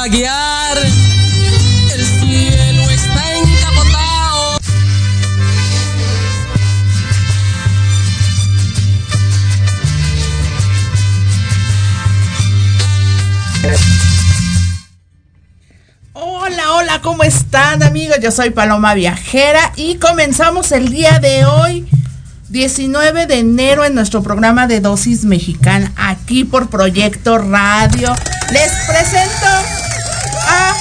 Relampaguear. El cielo está encapotado. Hola, hola, ¿cómo están amigos? Yo soy Paloma Viajera y comenzamos el día de hoy, 19 de enero, en nuestro programa de dosis mexicana, aquí por Proyecto Radio. Les presento a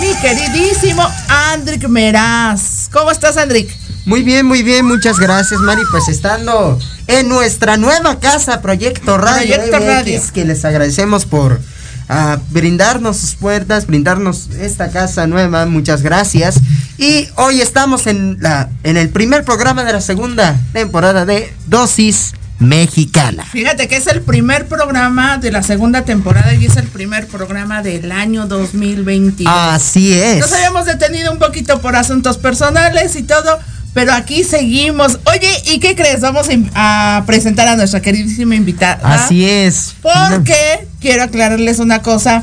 mi queridísimo Andrick Meraz. ¿Cómo estás, Andrick? Muy bien, muy bien, muchas gracias, Mari. Pues estando en nuestra nueva casa, Proyecto Radio, Proyecto MX, Radio. que les agradecemos por ah, brindarnos sus puertas, brindarnos esta casa nueva, muchas gracias. Y hoy estamos en la en el primer programa de la segunda temporada de Dosis Mexicana. Fíjate que es el primer programa de la segunda temporada y es el primer programa del año 2021. Así es. Nos habíamos detenido un poquito por asuntos personales y todo, pero aquí seguimos. Oye, ¿y qué crees? Vamos a presentar a nuestra queridísima invitada. Así es. Porque quiero aclararles una cosa.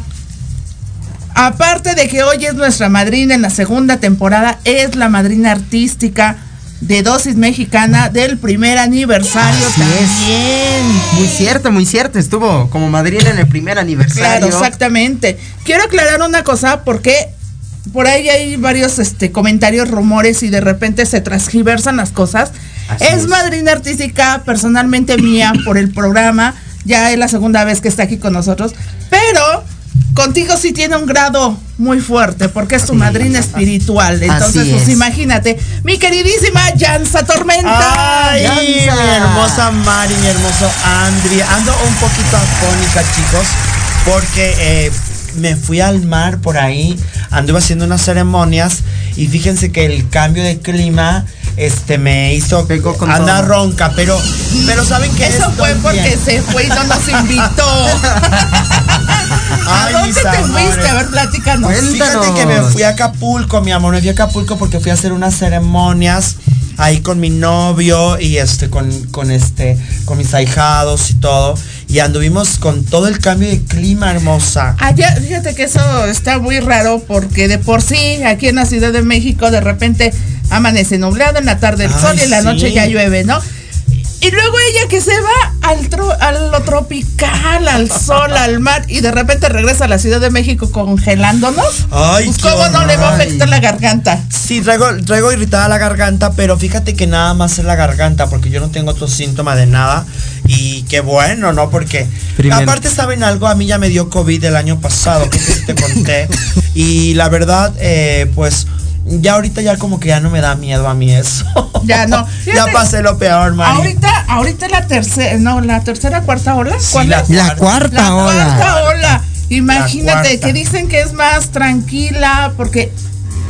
Aparte de que hoy es nuestra madrina en la segunda temporada, es la madrina artística de Dosis Mexicana del primer aniversario Así también. Muy cierto, muy cierto. Estuvo como madrina en el primer aniversario. Claro, exactamente. Quiero aclarar una cosa porque por ahí hay varios este, comentarios, rumores y de repente se transgiversan las cosas. Así es, es. madrina artística personalmente mía por el programa. Ya es la segunda vez que está aquí con nosotros. Pero contigo sí tiene un grado muy fuerte porque es tu madrina espiritual. Entonces, pues es. imagínate. Mi queridísima Jansa Tormenta. Ay, mi hermosa Mari, mi hermoso Andri. Ando un poquito afónica, chicos, porque eh, me fui al mar por ahí, anduve haciendo unas ceremonias y fíjense que el cambio de clima este me hizo Pegó con andar todo. ronca, pero pero saben que Eso fue porque se fue y no nos invitó. ¿A Ay, dónde mis te fuiste? amores. A ver, platícanos. Cuéntanos. Fíjate que me fui a Acapulco, mi amor, me fui a Acapulco porque fui a hacer unas ceremonias ahí con mi novio y este con, con este con mis ahijados y todo y anduvimos con todo el cambio de clima hermosa. Allá, fíjate que eso está muy raro porque de por sí aquí en la Ciudad de México de repente amanece nublado, en la tarde el Ay, sol y en la sí. noche ya llueve, ¿no? Y luego ella que se va a lo tropical, al sol, al mar y de repente regresa a la Ciudad de México congelándonos. Ay, pues cómo no le va a afectar la garganta. Sí, traigo, traigo irritada la garganta, pero fíjate que nada más es la garganta, porque yo no tengo otro síntoma de nada. Y qué bueno, ¿no? Porque Primero. aparte, ¿saben algo? A mí ya me dio COVID el año pasado, que te conté. Y la verdad, eh, pues ya ahorita ya como que ya no me da miedo a mí eso. Ya no. ya pasé lo peor, Mari. Ahorita, ahorita la tercera, no, la tercera, cuarta ola. Sí, ¿Cuál la es? La cuarta La ola. cuarta ola. Imagínate cuarta. que dicen que es más tranquila porque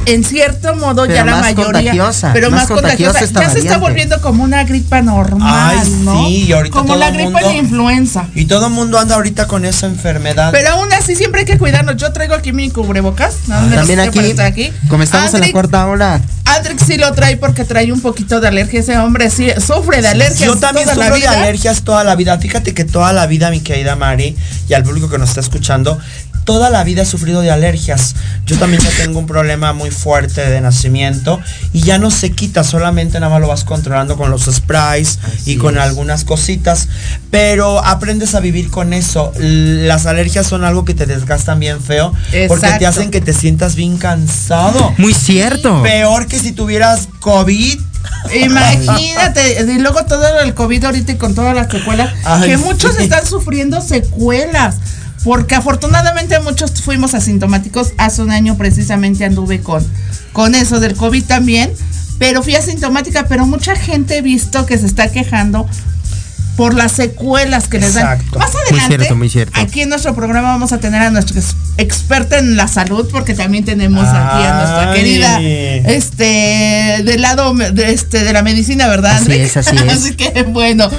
en cierto modo Pero ya la mayoría, pero más más, contagiosa, ya se está volviendo como una gripa normal, Ay, ¿no? sí, y ahorita como todo la gripa mundo- de influenza. Y todo el mundo anda ahorita con esa enfermedad. Pero aún así siempre hay que cuidarnos. Yo traigo aquí mi cubrebocas. me También aquí, aquí. como estamos en la cuarta ola. Andrick sí lo trae porque trae un poquito de alergia. Ese hombre sí sufre de alergias. Yo también toda la sufro de alergias toda la vida. Fíjate que toda la vida, mi querida Mari, y al público que nos está escuchando, toda la vida he sufrido de alergias. Yo también ya tengo un problema muy fuerte de nacimiento y ya no se quita, solamente nada más lo vas controlando con los sprays y con algunas cositas. Pero aprendes a vivir con eso. Las alergias son algo que te desgastan bien feo porque te hacen que te sientas bien cansado. Muy cierto. Peor que si tuvieras COVID. Imagínate, y luego todo el COVID ahorita y con todas las secuelas, Ay, que muchos sí. están sufriendo secuelas, porque afortunadamente muchos fuimos asintomáticos. Hace un año precisamente anduve con, con eso del COVID también, pero fui asintomática, pero mucha gente he visto que se está quejando por las secuelas que les dan. Exacto. Más Muy adelante, cierto, muy cierto. aquí en nuestro programa vamos a tener a nuestro ex- experto en la salud, porque también tenemos aquí a nuestra querida, este, del lado de, este, de la medicina, ¿verdad? Así André? es, así es. así que bueno.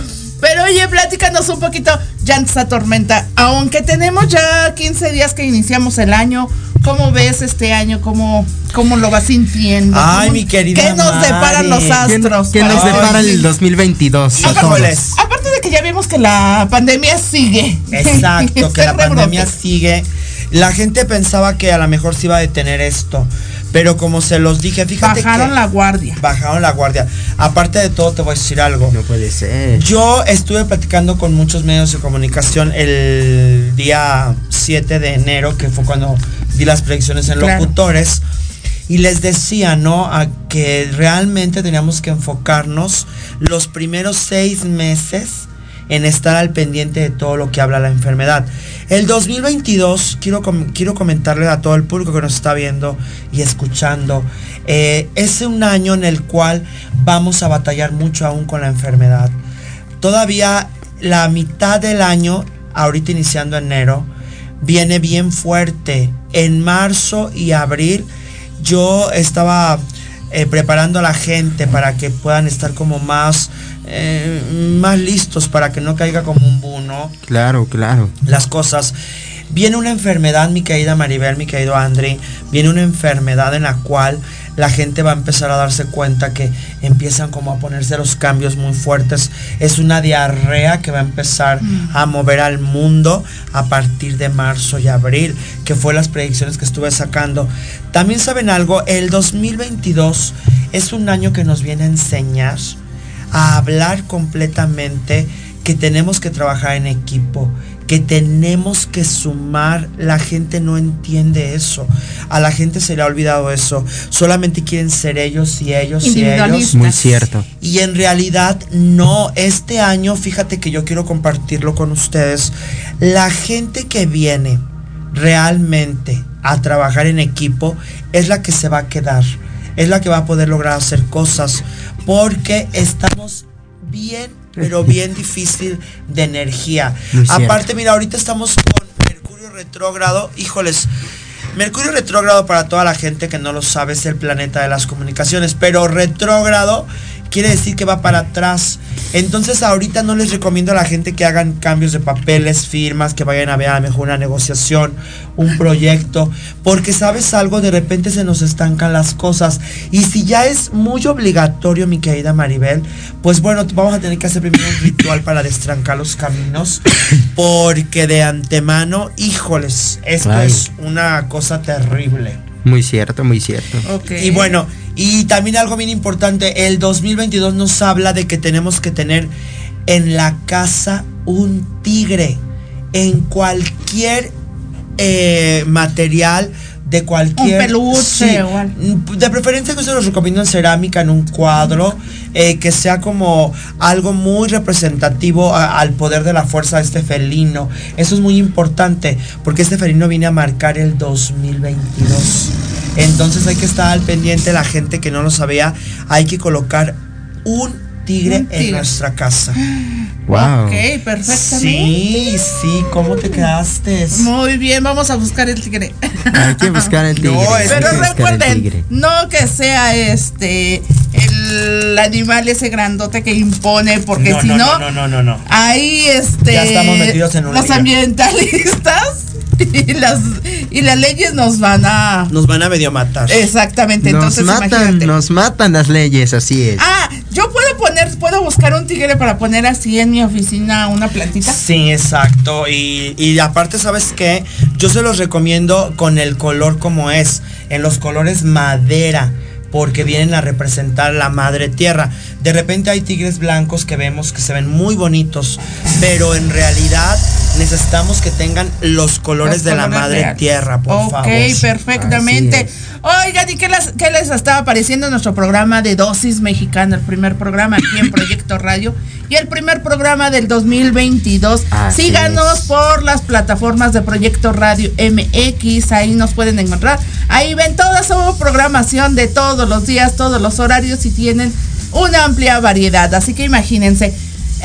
Pero oye, platícanos un poquito ya en esta tormenta. Aunque tenemos ya 15 días que iniciamos el año, ¿cómo ves este año? ¿Cómo, cómo lo vas sintiendo? Ay, ¿Cómo- mi querida ¿Qué nos Mari. deparan los ¿Qué, astros? qué nos depara el 2022? a todos? Híjoles. Aparte de que ya vimos que la pandemia sigue. Exacto, que la rebrote. pandemia sigue. La gente pensaba que a lo mejor se iba a detener esto, pero como se los dije, fíjate Bajaron que la guardia. bajaron la guardia. Aparte de todo, te voy a decir algo. No puede ser. Yo estuve platicando con muchos medios de comunicación el día 7 de enero, que fue cuando di las predicciones en Claro. locutores, y les decía, ¿no? A que realmente teníamos que enfocarnos los primeros seis meses en estar al pendiente de todo lo que habla la enfermedad. El 2022, quiero, quiero comentarle a todo el público que nos está viendo y escuchando, eh, es un año en el cual vamos a batallar mucho aún con la enfermedad. Todavía la mitad del año, ahorita iniciando enero, viene bien fuerte. En marzo y abril yo estaba eh, preparando a la gente para que puedan estar como más, eh, más listos, para que no caiga como un bu, ¿no? Claro, claro. las cosas. Viene una enfermedad, mi querida Maribel, mi querido André, viene una enfermedad en la cual la gente va a empezar a darse cuenta que empiezan como a ponerse los cambios muy fuertes. Es una diarrea que va a empezar a mover al mundo a partir de marzo y abril, que fue las predicciones que estuve sacando. También saben algo, el 2022 es un año que nos viene a enseñar a hablar completamente que tenemos que trabajar en equipo, que tenemos que sumar. La gente no entiende eso. A la gente se le ha olvidado eso. Solamente quieren ser ellos y ellos y ellos. Muy cierto. Y en realidad no, este año, fíjate que yo quiero compartirlo con ustedes, la gente que viene realmente a trabajar en equipo es la que se va a quedar, es la que va a poder lograr hacer cosas, porque estamos bien, pero bien difícil de energía. Muy cierto. Aparte, mira, ahorita estamos con Mercurio retrógrado, híjoles. Mercurio retrógrado para toda la gente que no lo sabe es el planeta de las comunicaciones, pero retrógrado quiere decir que va para atrás. Entonces ahorita no les recomiendo a la gente que hagan cambios de papeles, firmas, que vayan a ver a lo mejor una negociación, un proyecto, porque sabes algo, de repente se nos estancan las cosas. Y si ya es muy obligatorio, mi querida Maribel, pues bueno, vamos a tener que hacer primero un ritual para destrancar los caminos, porque de antemano, híjoles, esto Ay. es una cosa terrible. Muy cierto, muy cierto. Y bueno, y también algo bien importante, el 2022 nos habla de que tenemos que tener en la casa un tigre, en cualquier eh, material de cualquier Un peluche algo. de preferencia que se los recomiendo en cerámica en un cuadro eh, que sea como algo muy representativo a- al poder de la fuerza de este felino. Eso es muy importante porque este felino viene a marcar el 2022 entonces hay que estar al pendiente la gente que no lo sabía. Hay que colocar un tigre, Un tigre. en nuestra casa Wow. Ok, perfectamente. sí sí cómo te quedaste Muy bien, vamos a buscar el tigre. Hay que buscar el tigre. No, es- Pero recuerden, no que sea este el animal ese grandote que impone, porque no, si no, no, no no no no ahí este Ya estamos metidos en un los lío. ambientalistas y las y las leyes nos van a nos van a medio matar exactamente Nos entonces matan, imagínate nos matan las leyes, así es. ah puedo buscar un tigre para poner así en mi oficina una plantita Sí, exacto. Y, y aparte, ¿sabes qué? Yo se los recomiendo con el color como es, en los colores madera, porque vienen a representar la madre tierra. De repente hay tigres blancos que vemos que se ven muy bonitos, pero en realidad necesitamos que tengan los colores Los de la madre tierra, por Ok, favor. perfectamente. Así Oigan, ¿y qué les, qué les estaba pareciendo nuestro programa de Dosis Mexicana? El primer programa aquí en Proyecto Radio y el primer programa del 2022. Así Síganos es. por las plataformas de Proyecto Radio MX, ahí nos pueden encontrar. Ahí ven toda su programación de todos los días, todos los horarios y tienen una amplia variedad. Así que imagínense.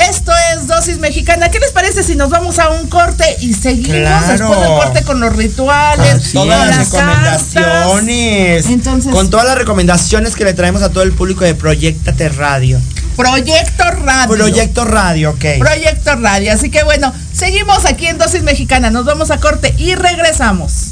Esto es Dosis Mexicana. ¿Qué les parece si nos vamos a un corte y seguimos Claro. después del corte con los rituales, Así Todas las cartas? recomendaciones. Entonces- con todas las recomendaciones que le traemos a todo el público de Proyectate Radio. Proyecto Radio. Proyecto Radio, ok. Proyecto Radio. Así que bueno, seguimos aquí en Dosis Mexicana. Nos vamos a corte y regresamos.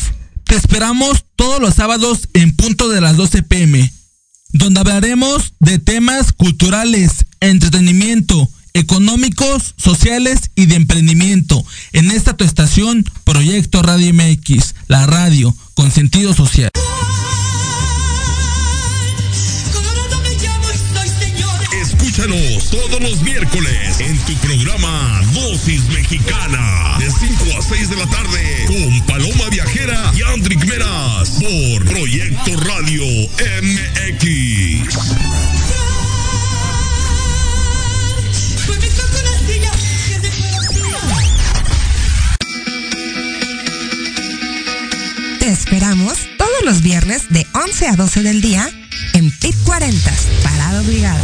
Te esperamos todos los sábados en punto de las 12 pm, donde hablaremos de temas culturales, entretenimiento, económicos, sociales y de emprendimiento. En esta tu estación, Proyecto Radio MX, la radio con sentido social. Escúchanos todos los miércoles en tu programa Dosis Mexicana de 5 a 6 de la tarde con Paloma Viajera y Andrick Meras por Proyecto Radio MX. Te esperamos todos los viernes de 11 a 12 del día en PIT 40, Parada Obligada,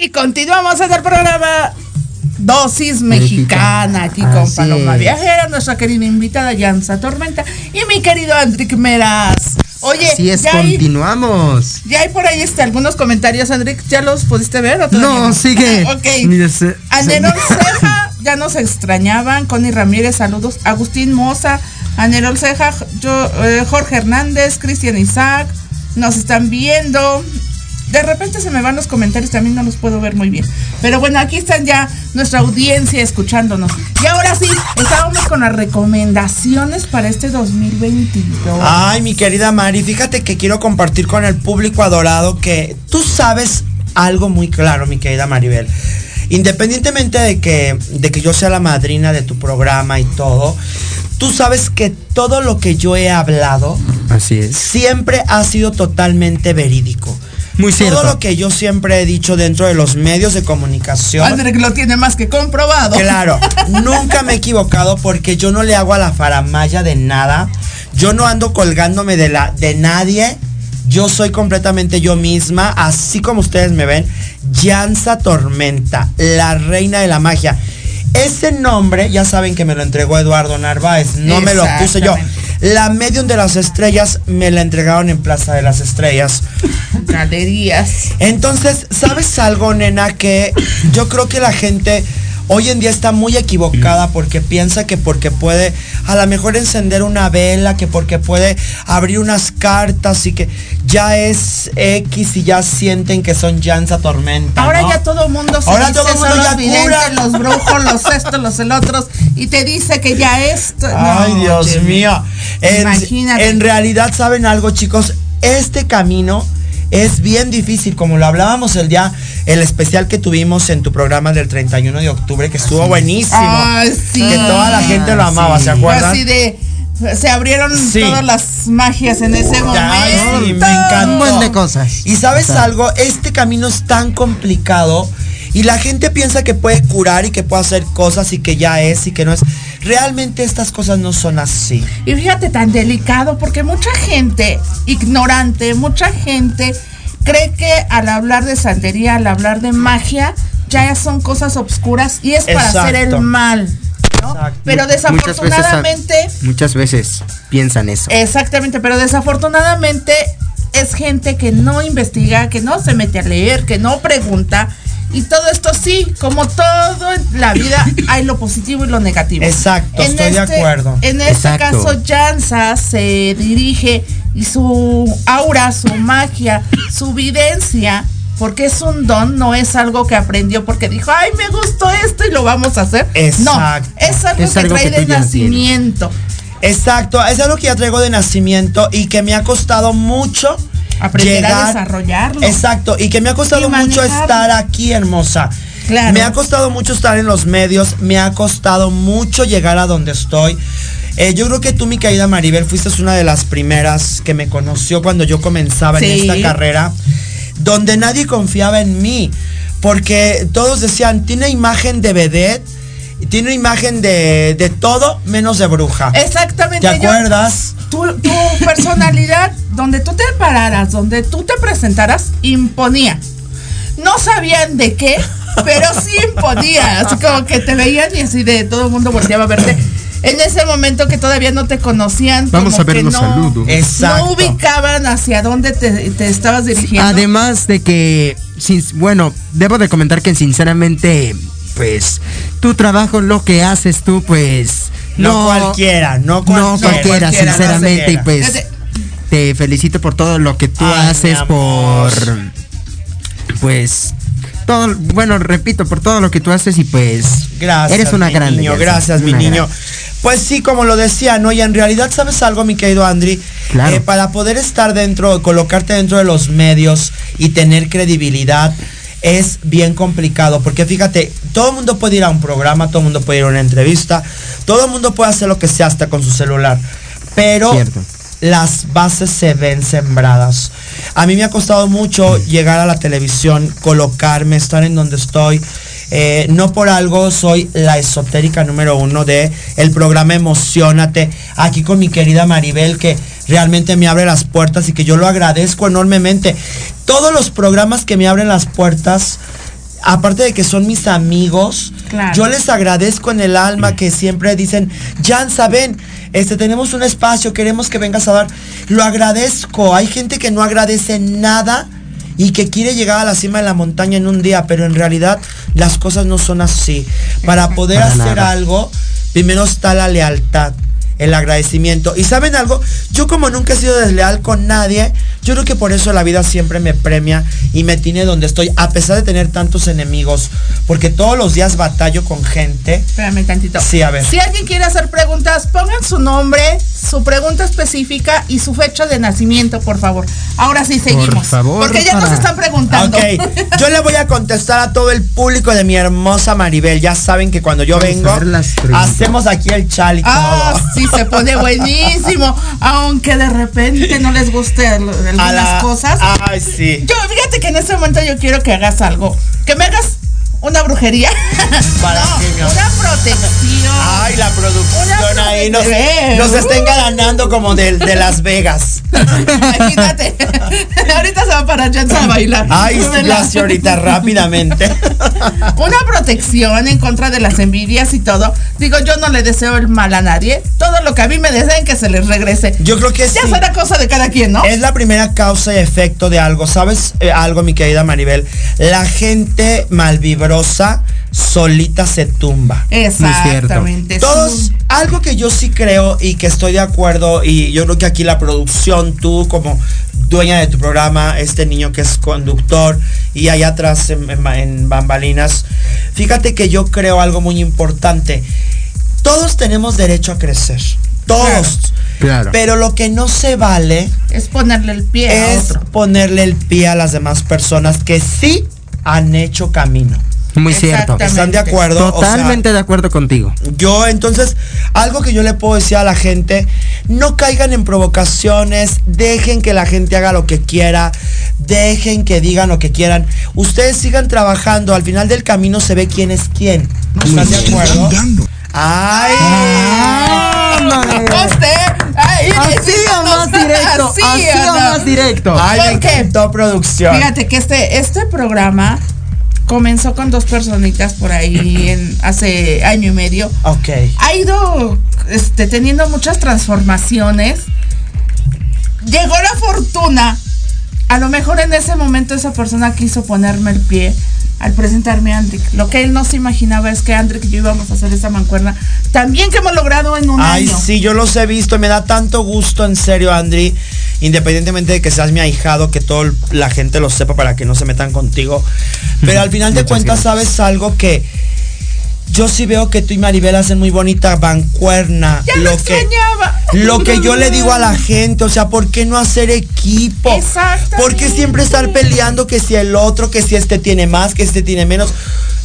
Y continuamos en el programa Dosis Mexicana, aquí con Así Paloma es. Viajera, nuestra querida invitada Yanza Tormenta y mi querido Andrick Meras. Oye, Así es, ya hay, continuamos. ya hay por ahí este, algunos comentarios, Andrick, ¿ya los pudiste ver? o todavía No, sigue. ok. Se- Ceja, ya nos extrañaban. Connie Ramírez, saludos. Agustín Moza, Anerol Ceja, yo, eh, Jorge Hernández, Cristian Isaac, nos están viendo. De repente se me van los comentarios, también no los puedo ver muy bien. Pero bueno, aquí están ya nuestra audiencia escuchándonos. Y ahora sí, estábamos con las recomendaciones para este 2022. Ay, mi querida Mari, fíjate que quiero compartir con el público adorado que tú sabes algo muy claro, mi querida Maribel. Independientemente de que, de que yo sea la madrina de tu programa y todo, tú sabes que todo lo que yo he hablado Así es. siempre ha sido totalmente verídico. Muy cierto. Todo lo que yo siempre he dicho dentro de los medios de comunicación. Andrick lo tiene más que comprobado. Claro, nunca me he equivocado porque yo no le hago a la faramaya de nada. Yo no ando colgándome de la de nadie. Yo soy completamente yo misma, así como ustedes me ven. Yanza Tormenta, la reina de la magia. Ese nombre, ya saben que me lo entregó Eduardo Narváez, no me lo puse yo. La medium de las estrellas me la entregaron en Plaza de las Estrellas. Galerías. Entonces, ¿sabes algo, nena? Que yo creo que la gente hoy en día está muy equivocada porque piensa que porque puede a lo mejor encender una vela, que porque puede abrir unas cartas y que ya es X y ya sienten que son Jansa Tormenta. Ahora ¿no? ya todo el mundo se Ahora dice, todo el mundo son ya los videntes, los brujos, los estos, los el otros, y te dice que ya esto. Ay, No, Dios Jimmy. mío. En, Imagínate. en realidad, ¿saben algo, chicos? Este camino es bien difícil, como lo hablábamos el día, el especial que tuvimos en tu programa del 31 de octubre, que estuvo buenísimo. Sí. Que toda la gente lo amaba, Sí. ¿se acuerdan? así de. Se abrieron Sí. todas las magias en ese momento. Ay, sí, me encantó. Un buen de cosas. Y sabes O sea, algo, este camino es tan complicado y la gente piensa que puede curar y que puede hacer cosas y que ya es y que no es. Realmente estas cosas no son así. Y fíjate tan delicado porque mucha gente ignorante, mucha gente cree que al hablar de santería, al hablar de magia, ya son cosas obscuras y es para hacer el mal. ¿no? Exacto. Pero Muchas veces, desafortunadamente, muchas veces piensan eso. exactamente, pero desafortunadamente es gente que no investiga, que no se mete a leer, que no pregunta. Y todo esto sí, como todo en la vida, hay lo positivo y lo negativo. Exacto, estoy de acuerdo. En este Exacto. caso, Jansa se dirige y su aura, su magia, su videncia, porque es un don, no es algo que aprendió porque dijo, ay, me gustó esto y lo vamos a hacer. Exacto. No, es algo Es que algo trae que de nacimiento. Exacto, es algo que ya traigo de nacimiento y que me ha costado mucho Aprender a llegar- desarrollarlo. Exacto, y que me ha costado mucho estar aquí, hermosa. Claro. Me ha costado mucho estar en los medios, me ha costado mucho llegar a donde estoy. Eh, yo creo que tú, mi querida Maribel, fuiste una de las primeras que me conoció cuando yo comenzaba en esta carrera, donde nadie confiaba en mí, porque todos decían, tiene imagen de vedette, tiene imagen de, de todo menos de bruja. Exactamente. ¿Te yo- acuerdas? Tu, tu personalidad, donde tú te pararas, donde tú te presentaras, imponía. No sabían de qué, pero sí imponía. Así como que te veían y así de todo el mundo volteaba a verte. En ese momento que todavía no te conocían. Vamos como a ver que los no, saludos. Exacto. No ubicaban hacia dónde te, te estabas dirigiendo. Además de que, sin- bueno, debo de comentar que sinceramente, pues, tu trabajo, lo que haces tú, pues, No cualquiera, no no cualquiera. cualquiera, cualquiera, sinceramente, y no pues, te felicito por todo lo que tú Ay, haces, por, pues, todo, bueno, repito, por todo lo que tú haces y pues, Gracias. eres una mi grande. Niño, gracias, mi niño. grande. Pues sí, como lo decía, ¿no? Y en realidad, ¿sabes algo, mi querido Andri? Claro. Eh, para poder estar dentro, colocarte dentro de los medios y tener credibilidad, es bien complicado. Porque fíjate, todo el mundo puede ir a un programa, todo el mundo puede ir a una entrevista, todo el mundo puede hacer lo que sea hasta con su celular. Pero Cierto. las bases se ven sembradas. A mí me ha costado mucho llegar a la televisión, colocarme, estar en donde estoy. Eh, no por algo soy la esotérica número uno de el programa Emocionate, aquí con mi querida Maribel, que realmente me abre las puertas y que yo lo agradezco enormemente. Todos los programas que me abren las puertas, aparte de que son mis amigos, Claro. yo les agradezco en el alma que siempre dicen, Jan, saben, este tenemos un espacio, queremos que vengas a dar. Lo agradezco. Hay gente que no agradece nada y que quiere llegar a la cima de la montaña en un día, pero en realidad las cosas no son así. Para poder Para hacer nada. algo, primero está la lealtad, el agradecimiento. Y saben algo, yo como nunca he sido desleal con nadie, yo creo que por eso la vida siempre me premia y me tiene donde estoy, a pesar de tener tantos enemigos, porque todos los días batallo con gente. Espérame tantito. Sí, a ver. Si alguien quiere hacer preguntas, pongan su nombre, su pregunta específica y su fecha de nacimiento, por favor. Ahora sí seguimos. favor, porque ya nos están preguntando. Ok, yo le voy a contestar a todo el público de mi hermosa Maribel. Ya saben que cuando yo Vamos vengo, hacemos aquí el chal y Ah, todo. sí, se pone buenísimo. Aunque de repente no les guste al- algunas la- cosas. Ay, sí. Yo, fíjate que en este momento yo quiero que hagas algo. Que me hagas una brujería. ¿Para No, qué, mi amor? una protección. Ay, la Una producción ahí nos, nos está engalanando como de, de Las Vegas. Imagínate. ahorita se va para Jansa a bailar. Ay, la ahorita rápidamente. Una protección en contra de las envidias y todo. Digo, yo no le deseo el mal a nadie. Todo lo que a mí me deseen que se les regrese. Yo creo que Ya sí. será cosa de cada quien, ¿no? Es la primera causa y efecto de algo. ¿Sabes eh, algo, mi querida Maribel? La gente malvibrosa solita se tumba. Exactamente. Todos, Sí. algo que yo sí creo y que estoy de acuerdo, y yo creo que aquí la producción, tú como dueña de tu programa, este niño que es conductor, y allá atrás en, en- en bambalinas, fíjate que yo creo algo muy importante. Todos tenemos derecho a crecer. Todos. Claro. Pero lo que no se vale Es ponerle el pie a es otro. ponerle el pie a las demás personas que sí han hecho camino. Muy cierto. ¿Están de acuerdo? O sea, Totalmente de acuerdo contigo. yo entonces, algo que yo le puedo decir a la gente, no caigan en provocaciones, dejen que la gente haga lo que quiera, dejen que digan lo que quieran. Ustedes sigan trabajando, al final del camino se ve quién es quién. ¿Están de acuerdo? Ay. Ay, Así necesito o más directo. Así o Ana. más directo. Ay, me encantó producción. Fíjate que este, este programa comenzó con dos personitas por ahí en, hace año y medio. Ok. Ha ido este, teniendo muchas transformaciones. Llegó la fortuna. A lo mejor en ese momento esa persona quiso ponerme el pie al presentarme a Andrick. Lo que él no se imaginaba es que Andrick y yo íbamos a hacer esa mancuerna. También que hemos logrado en un Ay, año. sí, yo los he visto me da tanto gusto, en serio, Andri. Independientemente de que seas mi ahijado, que toda la gente lo sepa para que no se metan contigo. Pero al final de cuentas, sabes algo que yo sí veo que tú y Maribel hacen muy bonita bancuerna. Ya lo que, extrañaba. lo que yo le digo a la gente, o sea, ¿por qué no hacer equipo? Exactamente. ¿Por qué siempre estar peleando que si el otro, que si este tiene más, que este tiene menos?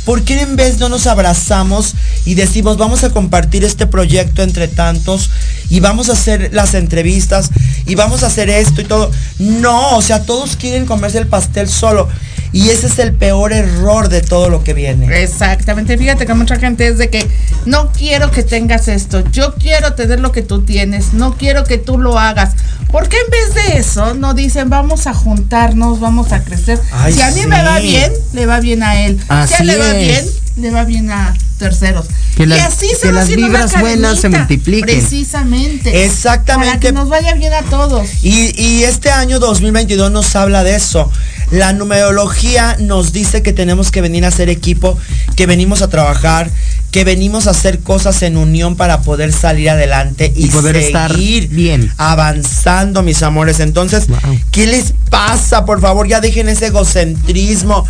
¿Por qué en vez no nos abrazamos y decimos, vamos a compartir este proyecto entre tantos y vamos a hacer las entrevistas y vamos a hacer esto y todo? No, o sea, todos quieren comerse el pastel solo. Y ese es el peor error de todo lo que viene. Exactamente, fíjate que mucha gente es de que no quiero que tengas esto, yo quiero tener lo que tú tienes, no quiero que tú lo hagas. ¿Por qué en vez de eso no dicen vamos a juntarnos, vamos a crecer? Ay, si a mí me va bien, le va bien a él. si a él le va bien, le va bien a terceros. Que y las- así se que va las vibras buenas se multipliquen. Precisamente. Exactamente. Para que nos vaya bien a todos. Y, y este año 2022 nos habla de eso. La numerología nos dice que tenemos que venir a hacer equipo, que venimos a trabajar, que venimos a hacer cosas en unión para poder salir adelante y, Y poder estar seguir bien. avanzando, mis amores. Entonces, Wow. ¿qué les pasa? Por favor, ya dejen ese egocentrismo.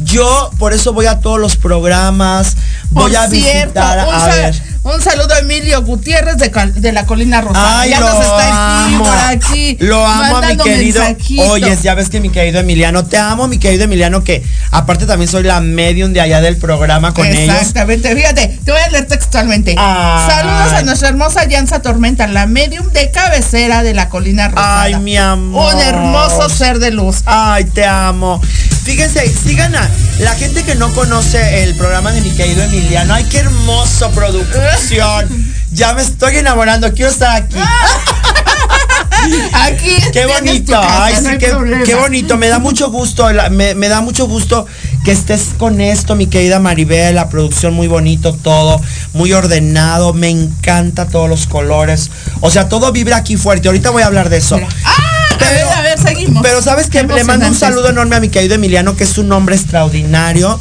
Yo por eso voy a todos los programas, voy Por a cierto, visitar, a ver. Un saludo a Emilio Gutiérrez de, Cal- de la Colina Rosada. Ay, ya lo nos está amo. por aquí. Lo amo a mi querido. mensajitos. Oye, ya ves que mi querido Emiliano, te amo, mi querido Emiliano, que aparte también soy la medium de allá del programa con ellos. Exactamente, fíjate, te voy a leer textualmente. Ay. Saludos a nuestra hermosa Llanza Tormenta, la medium de cabecera de la Colina Rosada. Ay, mi amor. Un hermoso ser de luz. Ay, te amo. Fíjense, sigan a la gente que no conoce el programa de mi querido Emiliano. Ay, qué hermoso producción. Ya me estoy enamorando, quiero estar aquí. Aquí Qué bonito, casa, ay, no sí, hay qué, bonito, me da mucho gusto, me da mucho gusto que estés con esto, mi querida Maribel, la producción muy bonito, todo, muy ordenado, me encanta todos los colores, o sea, todo vibra aquí fuerte, ahorita voy a hablar de eso. Ah, a ver, a ver, seguimos. Pero sabes que le mando un saludo enorme a mi querido Emiliano, que es un hombre extraordinario,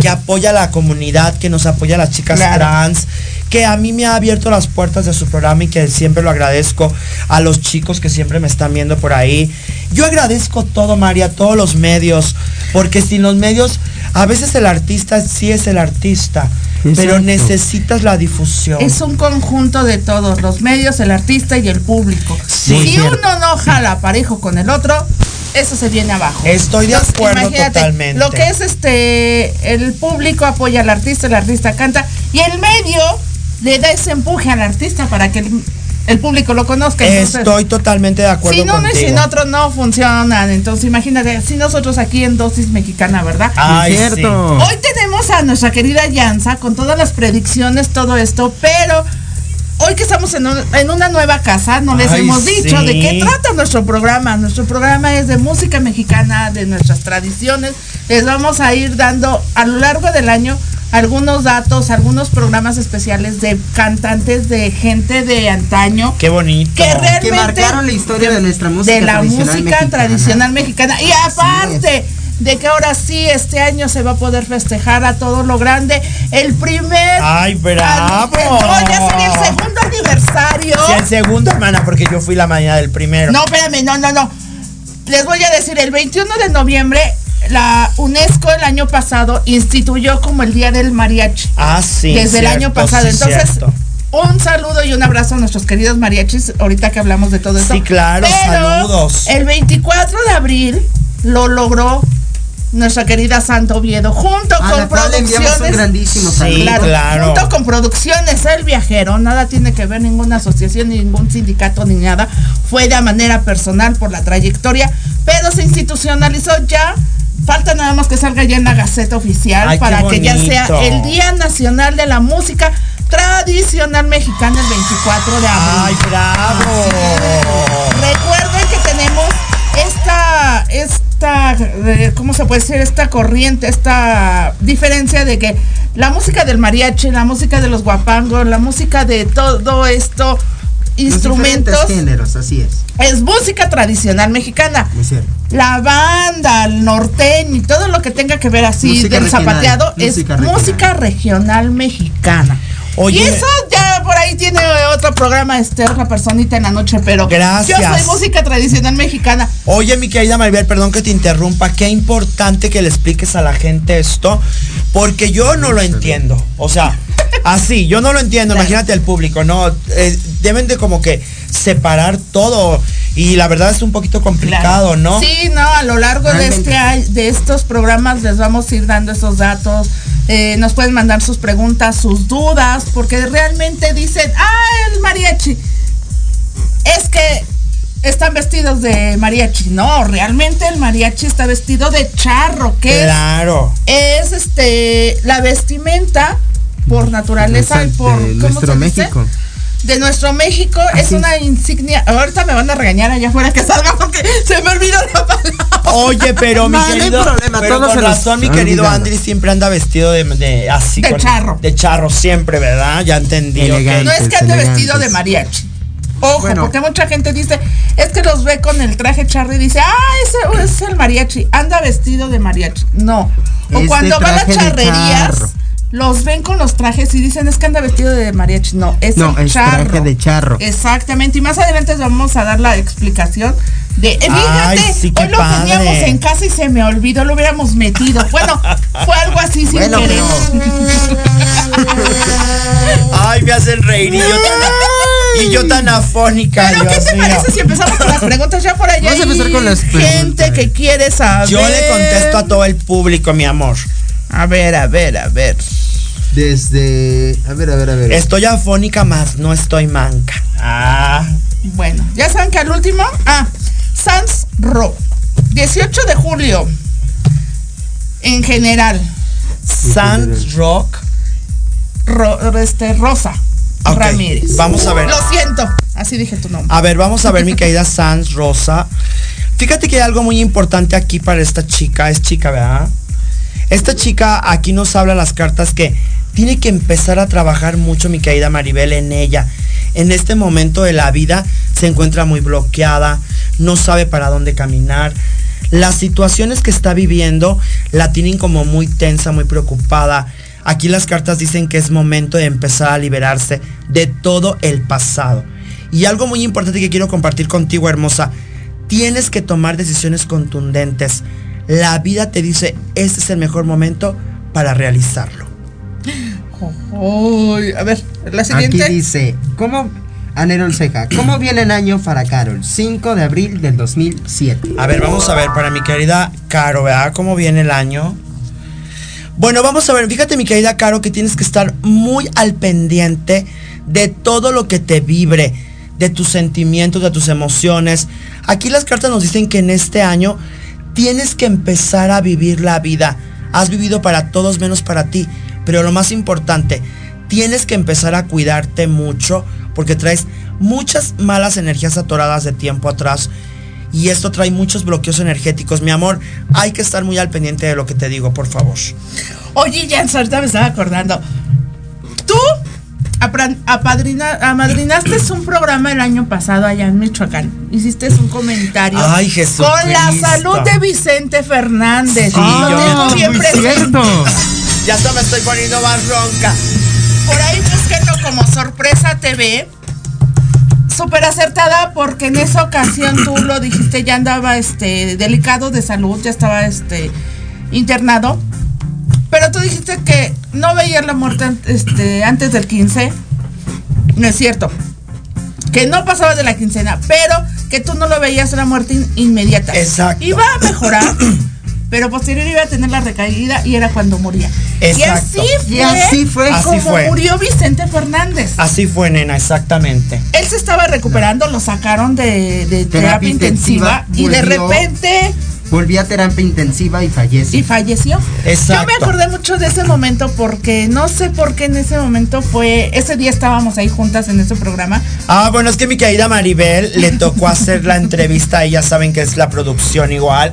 que apoya a la comunidad, que nos apoya a las chicas Claro. trans, que a mí me ha abierto las puertas de su programa y que siempre lo agradezco a los chicos que siempre me están viendo por ahí. Yo agradezco todo, María, todos los medios, porque sin los medios, a veces el artista sí es el artista, pero necesitas la difusión. Es un conjunto de todos, los medios, el artista y el público. Si cierto. uno no jala parejo con el otro, eso se viene abajo. Estoy de acuerdo imagínate, totalmente. Lo que es este, el público apoya al artista, el artista canta y el medio le da ese empuje al artista para que el, el público lo conozca. Entonces, Estoy totalmente de acuerdo sin uno y sin otro no funcionan. Entonces imagínate, si nosotros aquí en Dosis Mexicana, ¿verdad? Ay, cierto. sí. Hoy tenemos a nuestra querida Yanza con todas las predicciones, todo esto, pero hoy que estamos en, un- en una nueva casa, no les Ay, hemos dicho de qué trata nuestro programa. Nuestro programa es de música mexicana, de nuestras tradiciones. Les vamos a ir dando a lo largo del año algunos datos, algunos programas especiales de cantantes, de gente de antaño. Qué bonito. Que realmente Que marcaron la historia de nuestra música de la tradicional música mexicana. tradicional mexicana. Y aparte de que ahora sí, este año se va a poder festejar a todo lo grande. El primer. Ay, bravo. No, ya sería el segundo aniversario. Sí, el segundo, hermana, porque yo fui la mañana del primero. No, espérame, no, no, no. Les voy a decir, el 21 de noviembre, la UNESCO el año pasado instituyó como el Día del Mariachi. Ah, sí. desde el año pasado. sí, Entonces, cierto. un saludo y un abrazo a nuestros queridos mariachis, ahorita que hablamos de todo esto. Sí, claro, Pero saludos. El 24 de abril lo logró nuestra querida Santo Oviedo, junto A con la cual le enviamos un producciones. grandísimo Sí, saludo. claro. Junto con producciones El Viajero, nada tiene que ver ninguna asociación, ningún sindicato ni nada. Fue de manera personal por la trayectoria, pero se institucionalizó ya. Falta nada más que salga ya en la Gaceta Oficial Ay, para que ya sea el Día Nacional de la Música Tradicional Mexicana el 24 de abril. Ay, bravo. Recuerden que tenemos esta, esta, eh, ¿cómo se puede decir? Esta corriente, esta diferencia de que la música del mariachi, la música de los guapangos, la música de todo esto, instrumentos, géneros, así es. es música tradicional mexicana. Muy cierto. La banda, el norteño y todo lo que tenga que ver así Música del regional, zapateado es música regional. música regional mexicana. Oye. Y eso ya por ahí tiene otro programa, Esther, la personita en la noche, pero Gracias. yo soy música tradicional mexicana. Oye, mi querida Maribel, perdón que te interrumpa. Qué importante que le expliques a la gente esto, porque yo no lo entiendo. O sea, así, yo no lo entiendo. Claro. Imagínate al público, ¿no? Eh, deben de como que separar todo. Y la verdad es un poquito complicado, ¿no? Sí, no, a lo largo de este año- de estos programas les vamos a ir dando esos datos. Eh, nos pueden mandar sus preguntas, sus dudas, porque realmente dicen, ah, el mariachi. Es que están vestidos de mariachi. No, realmente el mariachi está vestido de charro, que es Claro. es este la vestimenta por naturaleza y por ¿cómo nuestro se dice? México. De nuestro México es Así es. una insignia. Ahorita me van a regañar allá afuera que salga porque se me olvidó la palabra. Oye, pero mi No, no hay querido, problema, pero con razón mi han querido. Andri siempre anda vestido de, de- así De con- charro. de charro siempre, ¿verdad? Ya entendí. No es que ande elegantes. vestido de mariachi. Ojo, Bueno. porque mucha gente dice, es que los ve con el traje charro y dice, ah, ese es el mariachi, anda vestido de mariachi. No. O cuando van a charrerías, charro. Los ven con los trajes y dicen, es que anda vestido de mariachi. No, es No, el es charro. traje de charro. Exactamente. Y más adelante les vamos a dar la explicación de. eh, Fíjate, sí, hoy lo padre. teníamos en casa y se me olvidó, lo hubiéramos metido. Bueno, fue algo así sin Bueno, querer. Ay, me hacen reír y yo tan, y yo tan afónica, Pero, ¿qué te mío. parece si empezamos con las preguntas ya por allá? Vamos a empezar con las Gente preguntas. que quiere saber. Yo le contesto a todo el público, mi amor. A ver, a ver, a ver. Desde. A ver, a ver, a ver. Estoy afónica más, no estoy manca. Ah. Bueno, ya saben que al último. Ah, Sans Ro. 18 de julio. En general. Sans Rock. Ro- este, Rosa Ramírez. vamos a ver. Lo siento. Así dije tu nombre. A ver, vamos a ver mi querida Sans Rosa. Fíjate que hay algo muy importante aquí para esta chica. Es chica, ¿verdad? Esta chica aquí nos habla las cartas que tiene que empezar a trabajar mucho mi querida Maribel en ella. En este momento de la vida se encuentra muy bloqueada, no sabe para dónde caminar. Las situaciones que está viviendo la tienen como muy tensa, muy preocupada. Aquí las cartas dicen que es momento de empezar a liberarse de todo el pasado. Y algo muy importante que quiero compartir contigo, hermosa. Tienes que tomar decisiones contundentes. La vida te dice, este es el mejor momento para realizarlo. A ver, la Aquí siguiente. dice, ¿cómo? Anero Ceja, ¿cómo viene el año para Carol? 5 de abril del 2007. A ver, vamos a ver, para mi querida Caro, ¿verdad? ¿Cómo viene el año? Bueno, vamos a ver, fíjate mi querida Caro que tienes que estar muy al pendiente de todo lo que te vibre, de tus sentimientos, de tus emociones. Aquí las cartas nos dicen que en este año tienes que empezar a vivir la vida. Has vivido para todos menos para ti, pero lo más importante, tienes que empezar a cuidarte mucho porque traes muchas malas energías atoradas de tiempo atrás y esto trae muchos bloqueos energéticos. Mi amor, hay que estar muy al pendiente de lo que te digo, por favor. Oye, Jens, ahorita me estaba acordando. Tú apadrina- amadrinaste un programa el año pasado allá en Michoacán. Hiciste un comentario. Ay, Jesucristo. Con la salud de Vicente Fernández. Sí, Lo yo- tengo bien muy presente. cierto. Ya hasta me estoy poniendo más ronca. Por ahí búsquenlo como Sorpresa TV. Súper acertada porque en esa ocasión tú lo dijiste, ya andaba este delicado de salud, ya estaba este internado. Pero tú dijiste que no veías la muerte este, antes del 15. No es cierto. Que no pasaba de la quincena, pero que tú no lo veías la muerte in- inmediata. Exacto. Iba a mejorar, pero posterior iba a tener la recaída y era cuando moría. Exacto. Y así fue, Y así fue. Así como fue. murió Vicente Fernández. Así fue, nena, exactamente. Él se estaba recuperando, lo sacaron de, de terapia, Terapia intensiva, intensiva, y de repente Volví a terapia intensiva y fallece. y falleció. Exacto. Yo me acordé mucho de ese momento porque no sé por qué en ese momento fue, ese día estábamos ahí juntas en ese programa. Ah, bueno, es que mi querida Maribel le tocó hacer la entrevista, y ya saben que es la producción igual.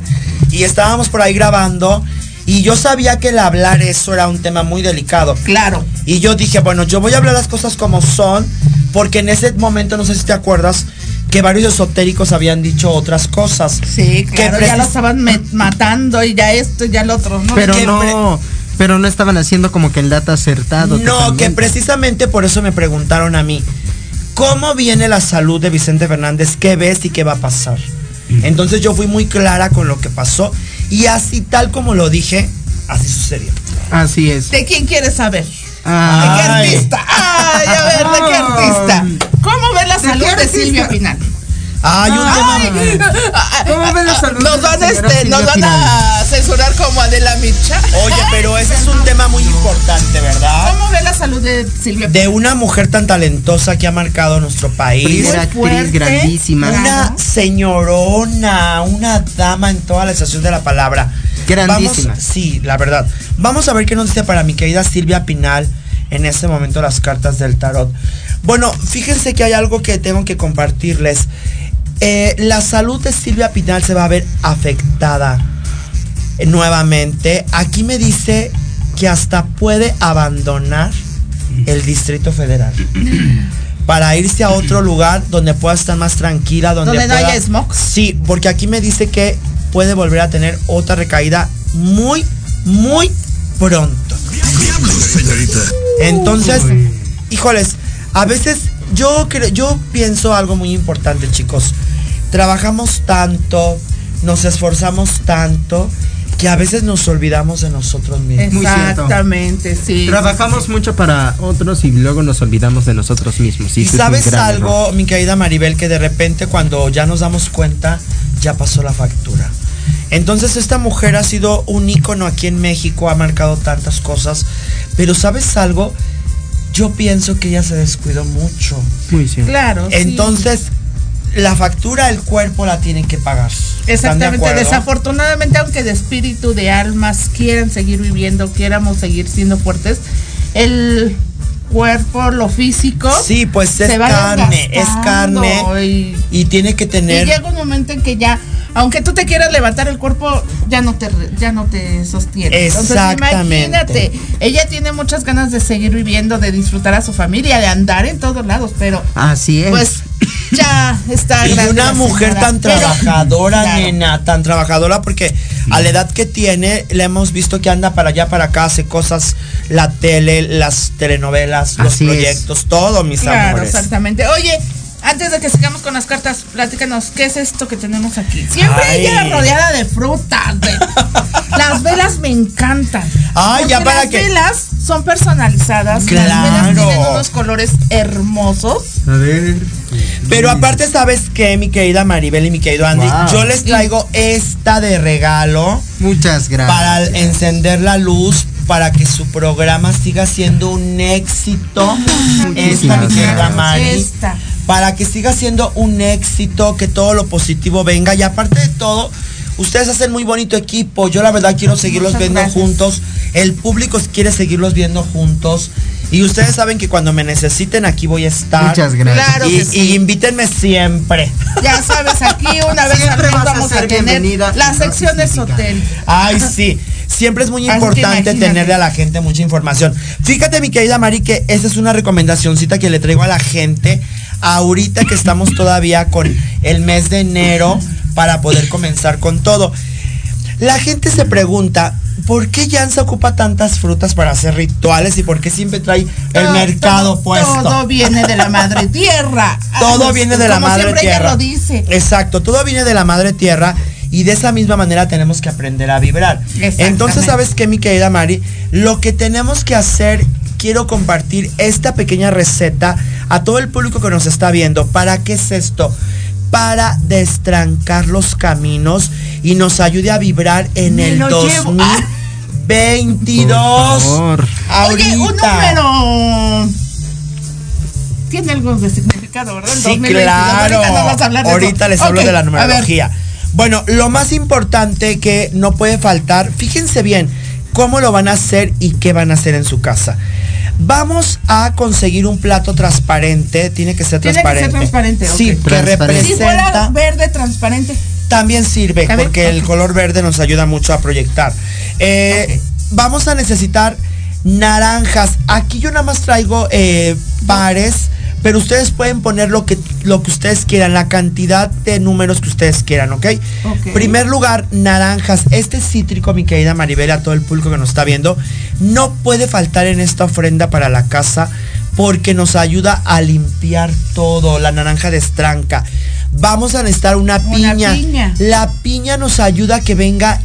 Y estábamos por ahí grabando. Y yo sabía que el hablar eso era un tema muy delicado. Claro. Y yo dije, bueno, yo voy a hablar las cosas como son, porque en ese momento, no sé si te acuerdas, que varios esotéricos habían dicho otras cosas. Sí, claro, Que ya lo precis- estaban matando y ya esto, ya lo otro. ¿no? Pero no, pero no estaban haciendo como que el dato acertado. No, totalmente. que precisamente por eso me preguntaron a mí, ¿cómo viene la salud de Vicente Fernández? ¿Qué ves y qué va a pasar? Entonces yo fui muy clara con lo que pasó y así tal como lo dije, así sucedió. Así es. ¿De quién quieres saber? Ah, ¿De qué Ay. artista? Ay, a ver, ¿de qué artista? ¿Cómo ve la ¿De salud de artista? Silvia Pinal? Hay un Ay, tema... ¿Cómo ve la salud Nos de van, este, nos van a censurar como Adela Micha. Oye, pero ese es un tema muy importante, ¿verdad? ¿Cómo ve la salud de Silvia Pinal? De una mujer tan talentosa que ha marcado nuestro país. Primera actriz fuerte. grandísima. Una- Una señorona, una dama en toda la estación de la palabra. Grandísima. Vamos- sí, la verdad. Vamos a ver qué nos dice para mi querida Silvia Pinal en este momento las cartas del tarot. Bueno, fíjense que hay algo que tengo que compartirles. Eh, la salud de Silvia Pinal se va a ver afectada eh, nuevamente. Aquí me dice que hasta puede abandonar el Distrito Federal para irse a otro lugar donde pueda estar más tranquila, donde, Donde no pueda- haya smog. Sí, porque aquí me dice que puede volver a tener otra recaída muy, muy pronto. señorita. Entonces, híjoles, a veces yo creo, yo pienso algo muy importante, chicos. Trabajamos tanto, nos esforzamos tanto que a veces nos olvidamos de nosotros mismos. Exactamente, sí. Trabajamos mucho para otros y luego nos olvidamos de nosotros mismos. Y sabes algo, error. mi querida Maribel, que de repente cuando ya nos damos cuenta, ya pasó la factura. Entonces esta mujer ha sido un ícono aquí en México, ha marcado tantas cosas, pero ¿sabes algo? Yo pienso que ella se descuidó mucho. Muy cierto. Claro. sí. Entonces, la factura el cuerpo la tienen que pagar. ¿Están de Exactamente, desafortunadamente, aunque de espíritu, de almas quieran seguir viviendo, quieramos seguir siendo fuertes, el cuerpo, lo físico, Sí, pues es carne, es carne Y, y tiene que y tener llega un momento en que ya, aunque tú te quieras levantar el cuerpo, ya no te, ya no te sostiene. Entonces, Exactamente. imagínate, ella tiene muchas ganas de seguir viviendo, de disfrutar a su familia, de andar en todos lados, pero Así es. pues ya está Y grande una mujer señora. tan Pero- trabajadora, Claro. nena, tan trabajadora, porque a la edad que tiene, le hemos visto que anda para allá, para acá, hace cosas, la tele, las telenovelas, los es. proyectos, todo, mis Claro, amores. exactamente. Oye, antes de que sigamos con las cartas, platícanos, ¿qué es esto que tenemos aquí? Siempre Ay. ella rodeada de frutas. de- las velas me encantan. Ay, Porque ya para las que- velas son personalizadas. Las Claro. velas tienen unos colores hermosos. A ver. Pero aparte, ¿sabes qué, mi querida Maribel y mi querido Andy? Wow. Yo les traigo esta de regalo Muchas gracias. para encender la luz, para que su programa siga siendo un éxito. Esta, mi Muchísimas querida. Mari. Esta. Para que siga siendo un éxito, que todo lo positivo venga. Y aparte de todo, ustedes hacen muy bonito equipo. Yo la verdad quiero seguirlos Muchas viendo gracias. juntos. El público quiere seguirlos viendo juntos. Y ustedes saben que cuando me necesiten aquí voy a estar. Muchas gracias. Claro y, sí. y invítenme siempre. Ya sabes, aquí una vez Siempre vas a vamos a, ser tener bienvenida la sección es hotel. Ay, sí. Siempre es muy Así importante tenerle a la gente mucha información. Fíjate, mi querida Mari, que esa es una recomendacioncita que le traigo a la gente ahorita que estamos todavía con el mes de enero para poder comenzar con todo. La gente se pregunta, ¿por qué Jan se ocupa tantas frutas para hacer rituales y por qué siempre trae el mercado todo, puesto? Todo viene de la madre tierra. Todo viene de la como madre siempre tierra. ella lo dice. Exacto, todo viene de la madre tierra y de esa misma manera tenemos que aprender a vibrar. Entonces, ¿sabes qué, mi querida Mari? Lo que tenemos que hacer, quiero compartir esta pequeña receta a todo el público que nos está viendo. ¿Para qué es esto? Para destrancar los caminos y nos ayude a vibrar en Me el lo llevo. Ah. 2022. Por favor. Oye, un Ahorita. número. Tiene algo de significado, ¿verdad? El Sí, 2022. claro. Ahorita nos vas a hablar de Ahorita eso. les hablo de la numerología. Bueno, lo más importante que no puede faltar, fíjense bien cómo lo van a hacer y qué van a hacer en su casa. Vamos a conseguir un plato transparente, tiene que ser Tiene que ser transparente. transparente, Sí, que Transparente. Si fuera representa verde transparente. también sirve ¿También? porque el color verde nos ayuda mucho a proyectar. Eh, Vamos a necesitar naranjas. Aquí yo nada más traigo eh, pares, pero ustedes pueden poner lo que, lo que ustedes quieran, la cantidad de números que ustedes quieran, ¿ok? Ok. Primer lugar, naranjas. Este cítrico, mi querida Maribel, a todo el público que nos está viendo, no puede faltar en esta ofrenda para la casa porque nos ayuda a limpiar todo. La naranja destranca. Vamos a necesitar una Una piña. piña. La piña nos ayuda a que venga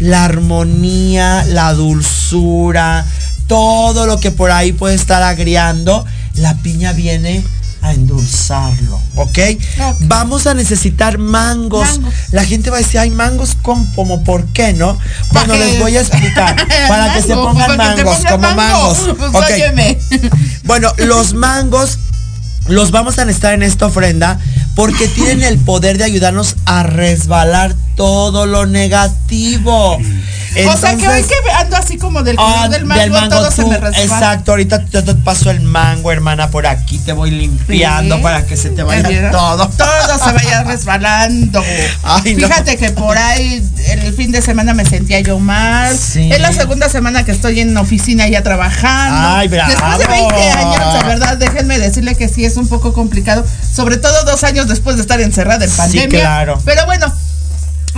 la armonía, la dulzura, todo lo que por ahí puede estar agriando. La piña viene a endulzarlo, ¿ok? Ok. Vamos a necesitar mangos. Mangos. La gente va a decir, hay mangos con- como, ¿por qué no? Bueno, les voy a explicar. Para que se pongan para que te mangos, pongan como mango. mangos. Pues Ok. óyeme. Bueno, los mangos los vamos a necesitar en esta ofrenda porque tienen el poder de ayudarnos a resbalar todo lo negativo. O sea que hoy Entonces, que ando así como del color ah, del mango, todo se me resbala. Exacto, ahorita te, te paso el mango, hermana, por aquí te voy limpiando Sí. para que se te ¿Ya vaya todo. Todo se vaya resbalando. Ay, no. Fíjate que por ahí el fin de semana me sentía yo mal. Sí. Es la segunda semana que estoy en oficina ya trabajando. Ay, bravo. Después de 20 años, de verdad, déjenme decirle que sí es un poco complicado. Sobre todo dos años después de estar encerrada en Sí, pandemia. claro. Pero bueno,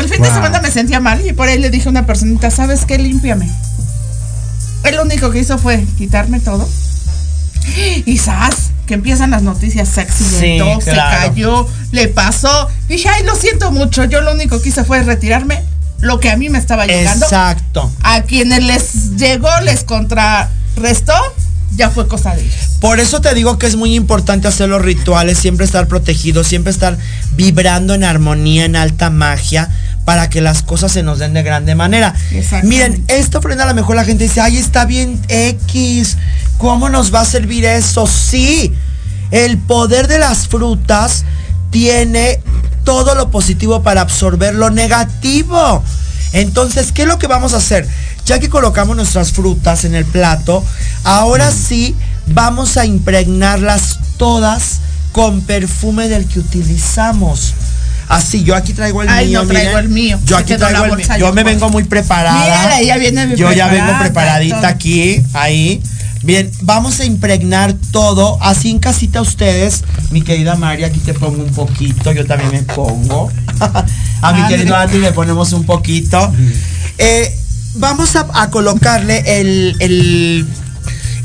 el fin de semana me sentía mal y por ahí le dije a una personita, ¿sabes qué? Límpiame. Él lo único que hizo fue quitarme todo. Y ¡zas! que empiezan las noticias, se accidentó, Sí, se claro. cayó, le pasó. Dije, ay, lo siento mucho. Yo lo único que hice fue retirarme lo que a mí me estaba llegando. Exacto. A quienes les llegó, les contrarrestó, ya fue cosa de ellos. Por eso te digo que es muy importante hacer los rituales, siempre estar protegido, siempre estar vibrando en armonía, en alta magia, para que las cosas se nos den de grande manera. Miren, esta ofrenda a lo mejor la gente dice, ay, está bien X, ¿cómo nos va a servir eso? Sí, el poder de las frutas tiene todo lo positivo para absorber lo negativo. Entonces, ¿qué es lo que vamos a hacer? Ya que colocamos nuestras frutas en el plato, ahora sí vamos a impregnarlas todas con perfume del que utilizamos. Así, yo aquí traigo el Ay, mío. no traigo miren. el mío. Yo aquí traigo el mío. Yo me vengo muy preparada. Mírala, ella viene Yo ya vengo preparadita aquí, ahí. Bien, vamos a impregnar todo, así en casita ustedes. Mi querida María, aquí te pongo un poquito, yo también me pongo. a mi querido Andy le ponemos un poquito. Eh, vamos a, a colocarle el, el,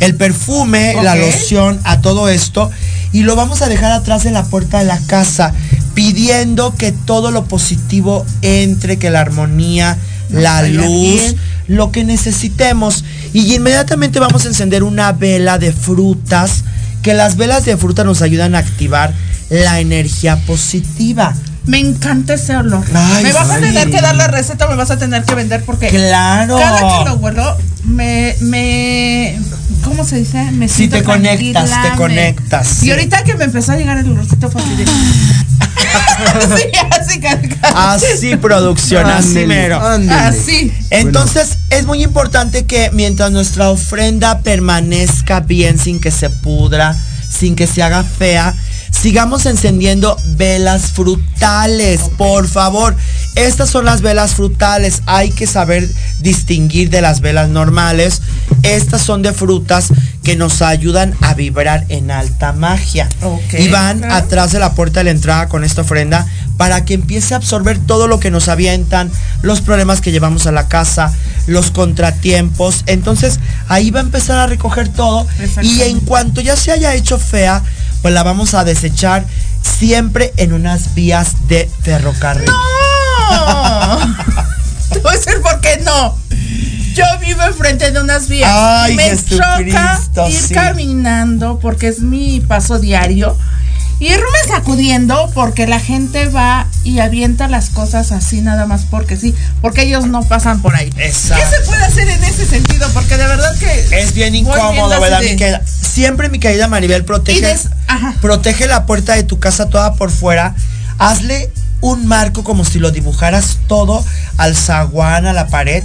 el perfume, la loción a todo esto y lo vamos a dejar atrás de la puerta de la casa, pidiendo que todo lo positivo entre, que la armonía, la luz, bien. lo que necesitemos. Y inmediatamente vamos a encender una vela de frutas, que las velas de fruta nos ayudan a activar la energía positiva. Me encanta ese olor. Ay, me vas a tener que dar la receta, me vas a tener que vender porque Claro. cada que lo huelo me me ¿cómo se dice? Me Sí, siento te conectas, te me- conectas, sí. Y ahorita que me empezó a llegar el olorcito fue así de- sí, así, así producción, así mero. Así. Entonces es muy importante que mientras nuestra ofrenda permanezca bien sin que se pudra, sin que se haga fea, sigamos encendiendo velas frutales, por favor. Estas son las velas frutales, hay que saber distinguir de las velas normales. Estas son de frutas que nos ayudan a vibrar en alta magia. y van atrás de la puerta de la entrada con esta ofrenda para que empiece a absorber todo lo que nos avientan, los problemas que llevamos a la casa, los contratiempos. Entonces ahí va a empezar a recoger todo y en cuanto ya se haya hecho fea, pues la vamos a desechar siempre en unas vías de ferrocarril. ¡No! Te voy a decir por qué no. Yo vivo enfrente de unas vías. Ay, me choca ir caminando porque es mi paso diario y irme sacudiendo porque la gente va y avienta las cosas así nada más porque sí, porque ellos no pasan por ahí. Exacto. ¿Qué se puede hacer en ese sentido? Porque de verdad que... Es bien incómodo, ¿verdad, mi Siempre, mi querida Maribel, protege, protege la puerta de tu casa toda por fuera. Hazle un marco como si lo dibujaras todo al zaguán, a la pared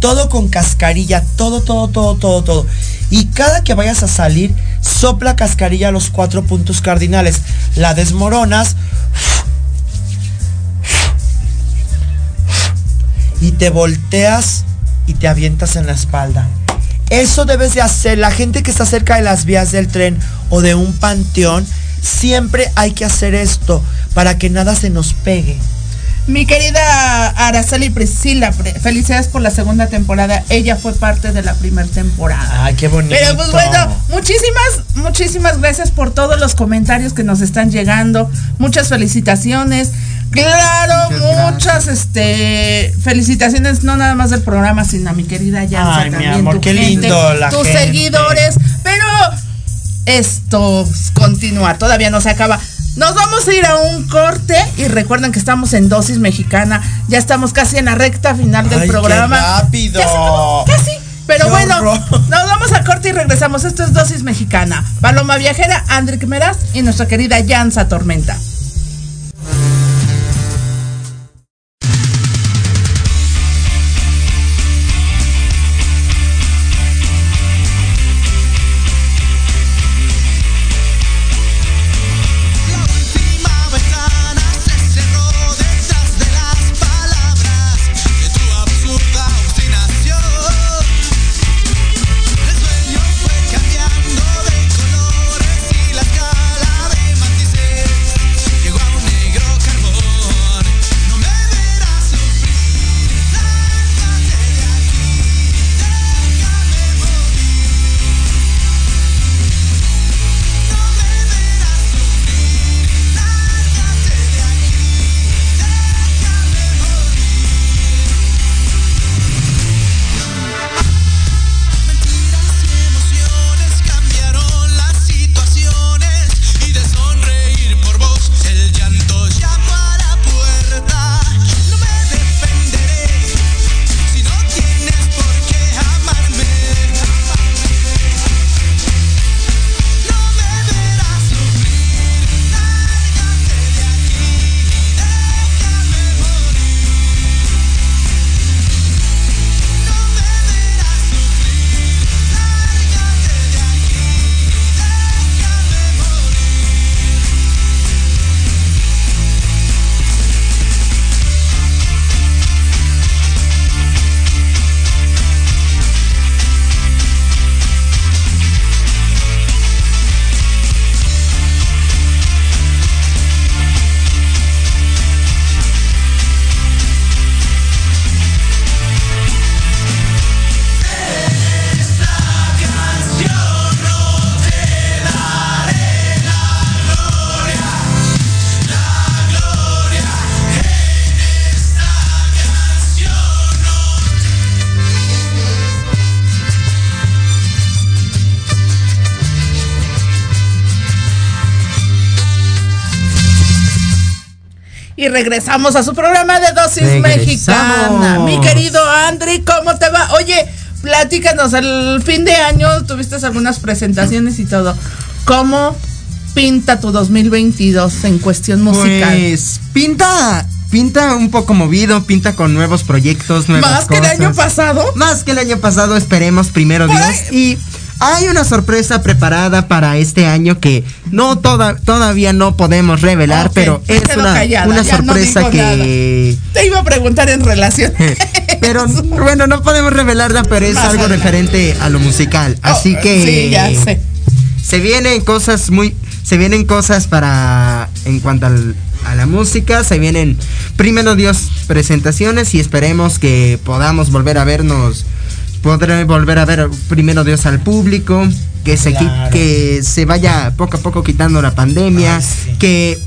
todo con cascarilla, todo, todo, todo, todo, todo. Y cada que vayas a salir, sopla cascarilla a los cuatro puntos cardinales. La desmoronas. Y te volteas y te avientas en la espalda. Eso debes de hacer. La gente que está cerca de las vías del tren o de un panteón, siempre hay que hacer esto para que nada se nos pegue. Mi querida Araceli Priscila, felicidades por la segunda temporada. Ella fue parte de la primera temporada. Ay, qué bonito. Pero pues bueno, muchísimas, muchísimas gracias por todos los comentarios que nos están llegando. Muchas felicitaciones. Claro, muchas, este felicitaciones, no nada más del programa, sino a mi querida Yanza. Ay, mi amor, qué lindo la Tus seguidores. Pero esto continúa, todavía no se acaba. Nos vamos a ir a un corte y recuerden que estamos en dosis mexicana. Ya estamos casi en la recta final del programa. Qué rápido. casi. Pero bueno, nos vamos a corte y regresamos. Esto es dosis mexicana. Paloma Viajera, Andrick Meraz y nuestra querida Yanza Tormenta. Regresamos a su programa de dosis mexicana. Mi querido Andri, ¿cómo te va? Oye, platícanos, el fin de año tuviste algunas presentaciones y todo. ¿Cómo pinta tu 2022 en cuestión musical? Pues pinta pinta un poco movido, pinta con nuevos proyectos, nuevas Más que el año pasado. Más que el año pasado, esperemos primero Dios. Y hay una sorpresa preparada para este año que no toda, todavía no podemos revelar, pero es una, callada, una no sorpresa que... Te iba a preguntar en relación. Pero bueno, no podemos revelarla, pero es Más algo adelante. referente a lo musical. Así Oh, que Sí, ya sé. se vienen cosas muy se vienen cosas para en cuanto al- a la música se vienen primero Dios presentaciones y esperemos que podamos volver a vernos podré volver a ver primero Dios al público que se Claro. que se vaya poco a poco quitando la pandemia Ay, sí. que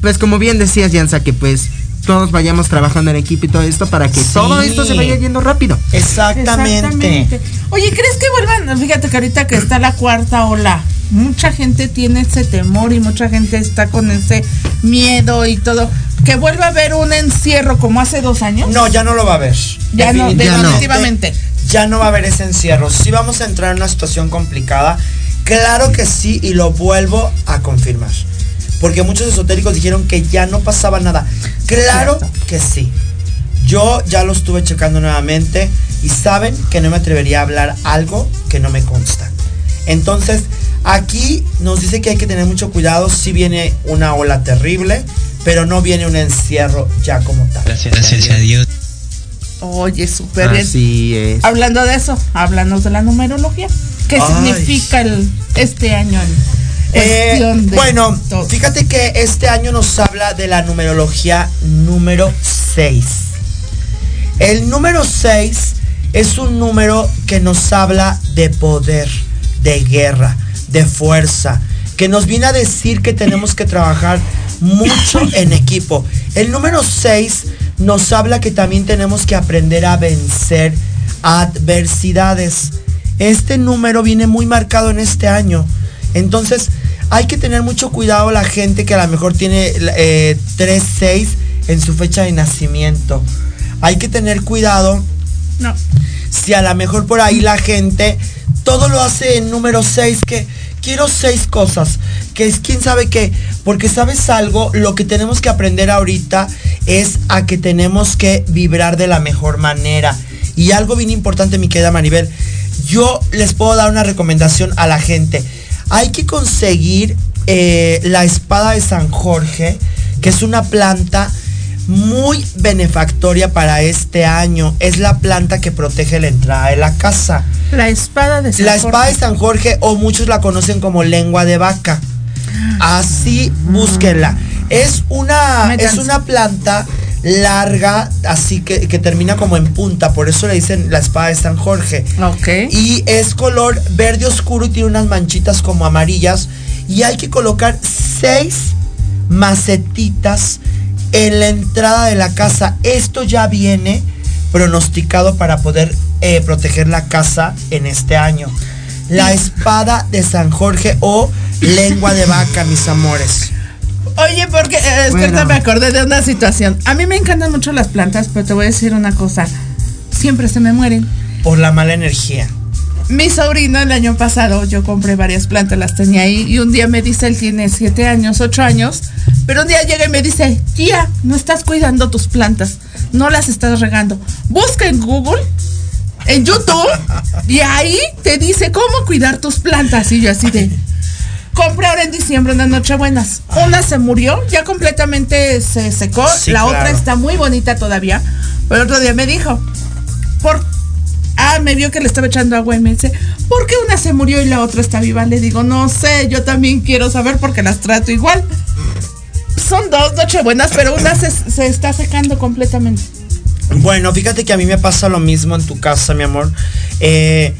pues como bien decías Yansa que pues todos vayamos trabajando en equipo y todo esto para que Sí. todo esto se vaya yendo rápido Exactamente. Oye, ¿crees que vuelvan? Fíjate que ahorita que está la cuarta ola, mucha gente tiene ese temor y mucha gente está con ese miedo y todo. Que vuelva a haber un encierro como hace dos años. No, ya no lo va a haber. Ya no, definitivamente. Ya no va a haber ese encierro. Sí vamos a entrar en una situación complicada. Claro que sí, y lo vuelvo a confirmar. Porque muchos esotéricos dijeron que ya no pasaba nada. Claro que sí. Yo ya lo estuve checando nuevamente y saben que no me atrevería a hablar algo que no me consta. Entonces, aquí nos dice que hay que tener mucho cuidado si viene una ola terrible, pero no viene un encierro ya como tal. Gracias a Dios. Oye, súper bien. así es Hablando de eso, háblanos de la numerología. ¿Qué Ay. significa el, este año Eh, bueno, todo? fíjate que este año nos habla de la numerología número 6. El número 6 es un número que nos habla de poder, de guerra, de fuerza, que nos viene a decir que tenemos que trabajar mucho en equipo. El número 6 nos habla que también tenemos que aprender a vencer adversidades. Este número viene muy marcado en este año. Entonces, hay que tener mucho cuidado la gente que a lo mejor tiene eh, 3-6 en su fecha de nacimiento. Hay que tener cuidado No. si a lo mejor por ahí la gente todo lo hace en número 6, que quiero seis cosas, que es quién sabe qué, porque sabes algo, lo que tenemos que aprender ahorita es a que tenemos que vibrar de la mejor manera. Y algo bien importante, mi querida Maribel, yo les puedo dar una recomendación a la gente. Hay que conseguir eh, la espada de San Jorge, que es una planta muy benefactoria para este año. Es la planta que protege la entrada de la casa. La espada de San La espada Jorge. de San Jorge o muchos la conocen como lengua de vaca. Así búsquenla. Es una, es una planta larga, así que, que termina como en punta. Por eso le dicen la espada de San Jorge. Ok. Y es color verde oscuro y tiene unas manchitas como amarillas. Y hay que colocar seis macetitas en la entrada de la casa. Esto ya viene pronosticado para poder eh, proteger la casa en este año. La espada de San Jorge o lengua de vaca, mis amores. Oye, porque eh, Bueno. me acordé de una situación. A mí me encantan mucho las plantas, pero te voy a decir una cosa. Siempre se me mueren. Por la mala energía. Mi sobrino el año pasado, yo compré varias plantas, las tenía ahí, y un día me dice, él tiene siete años, ocho años, pero un día llega y me dice, tía, no estás cuidando tus plantas, no las estás regando. Busca en Google, en YouTube, y ahí te dice cómo cuidar tus plantas. Y yo así de, compré ahora en diciembre unas nochebuenas. Una se murió, ya completamente se secó, Sí, la otra está muy bonita todavía, pero otro día me dijo, ¿por Ah, me vio que le estaba echando agua y me dice, ¿por qué una se murió y la otra está viva? Le digo, no sé, yo también quiero saber porque las trato igual. Son dos nochebuenas, pero una se, está secando completamente. Bueno, fíjate que a mí me pasa lo mismo en tu casa, mi amor. Eh,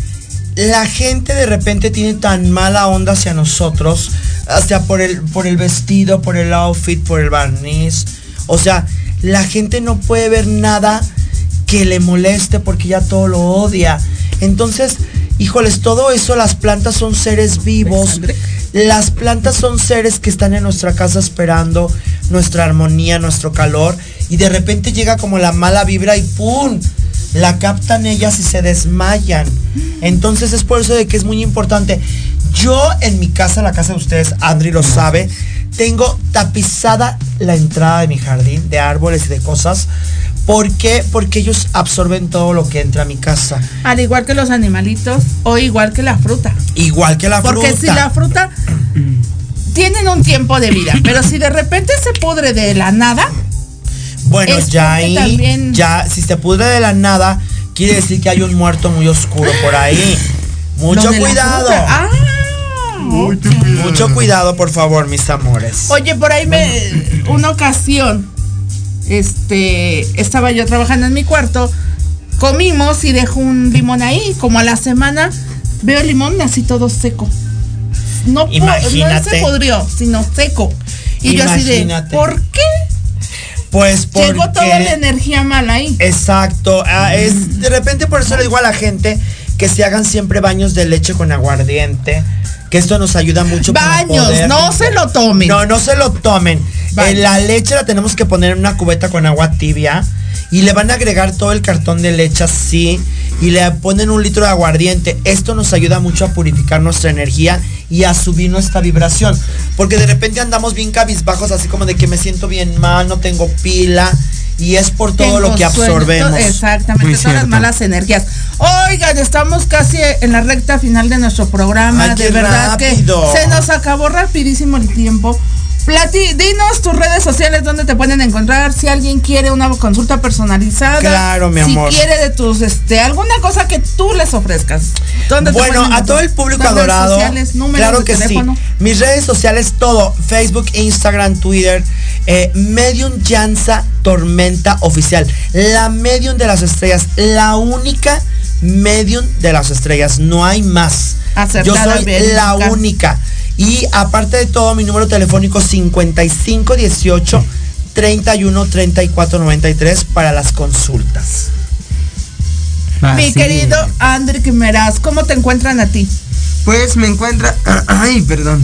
la gente de repente tiene tan mala onda hacia nosotros, hasta por el, por el vestido, por el outfit, por el barniz. O sea, la gente no puede ver nada que le moleste porque ya todo lo odia. Entonces, híjoles, todo eso, las plantas son seres vivos. Las plantas son seres que están en nuestra casa esperando nuestra armonía, nuestro calor. Y de repente llega como la mala vibra y ¡pum! La captan ellas y se desmayan. Entonces es por eso de que es muy importante. Yo en mi casa, la casa de ustedes, Andri lo sabe, tengo tapizada la entrada de mi jardín de árboles y de cosas. ¿Por qué? Porque ellos absorben todo lo que entra a mi casa. Al igual que los animalitos o igual que la fruta. Igual que la Porque fruta. si la fruta tienen un tiempo de vida, pero si de repente se pudre de la nada, Bueno, ya porque ahí, también- ya, si se pudre de la nada, quiere decir que hay un muerto muy oscuro por ahí. Mucho cuidado. Ah, ok. Mucho cuidado, por favor, mis amores. Oye, por ahí me. Una ocasión. Este. Estaba yo trabajando en mi cuarto. Comimos y dejo un limón ahí. Como a la semana veo el limón así todo seco. No, Imagínate. se pudrió, sino seco. Y yo así de. Imagínate. ¿Por qué? Pues porque... Llegó toda la energía mala ahí. Exacto. ah, es, de repente por eso le digo a la gente que se hagan siempre baños de leche con aguardiente. Que esto nos ayuda mucho para Baños, poder- no se lo tomen. No, no se lo tomen. La leche la tenemos que poner en una cubeta con agua tibia. Y le van a agregar todo el cartón de leche así. Y le ponen un litro de aguardiente. Esto nos ayuda mucho a purificar nuestra energía y a subir nuestra vibración. Porque de repente andamos bien cabizbajos, así como de que me siento bien mal, no tengo pila. Y es por todo Tengo lo que absorbemos. Exactamente, Muy todas las cierto. malas energías. Oigan, estamos casi en la recta final de nuestro programa. Ay, de verdad rápido. que se nos acabó rapidísimo el tiempo. Plati, dinos tus redes sociales donde te pueden encontrar. Si alguien quiere una consulta personalizada. Claro, mi amor. Si quiere de tus, este, alguna cosa que tú les ofrezcas. ¿Dónde te Bueno, a todo el público adorado. sociales, claro que teléfono. sí. Mis redes sociales, todo. Facebook, Instagram, Twitter. Eh, Medium Yanza Tormenta Oficial. La medium de las estrellas. La única medium de las estrellas. No hay más. Acertada, Yo soy la única. Y aparte de todo, mi número telefónico 5518 31 34 93 para las consultas. Mi Así querido. Andrick Meraz, ¿cómo te encuentran a ti? Pues me encuentra. Ay, perdón.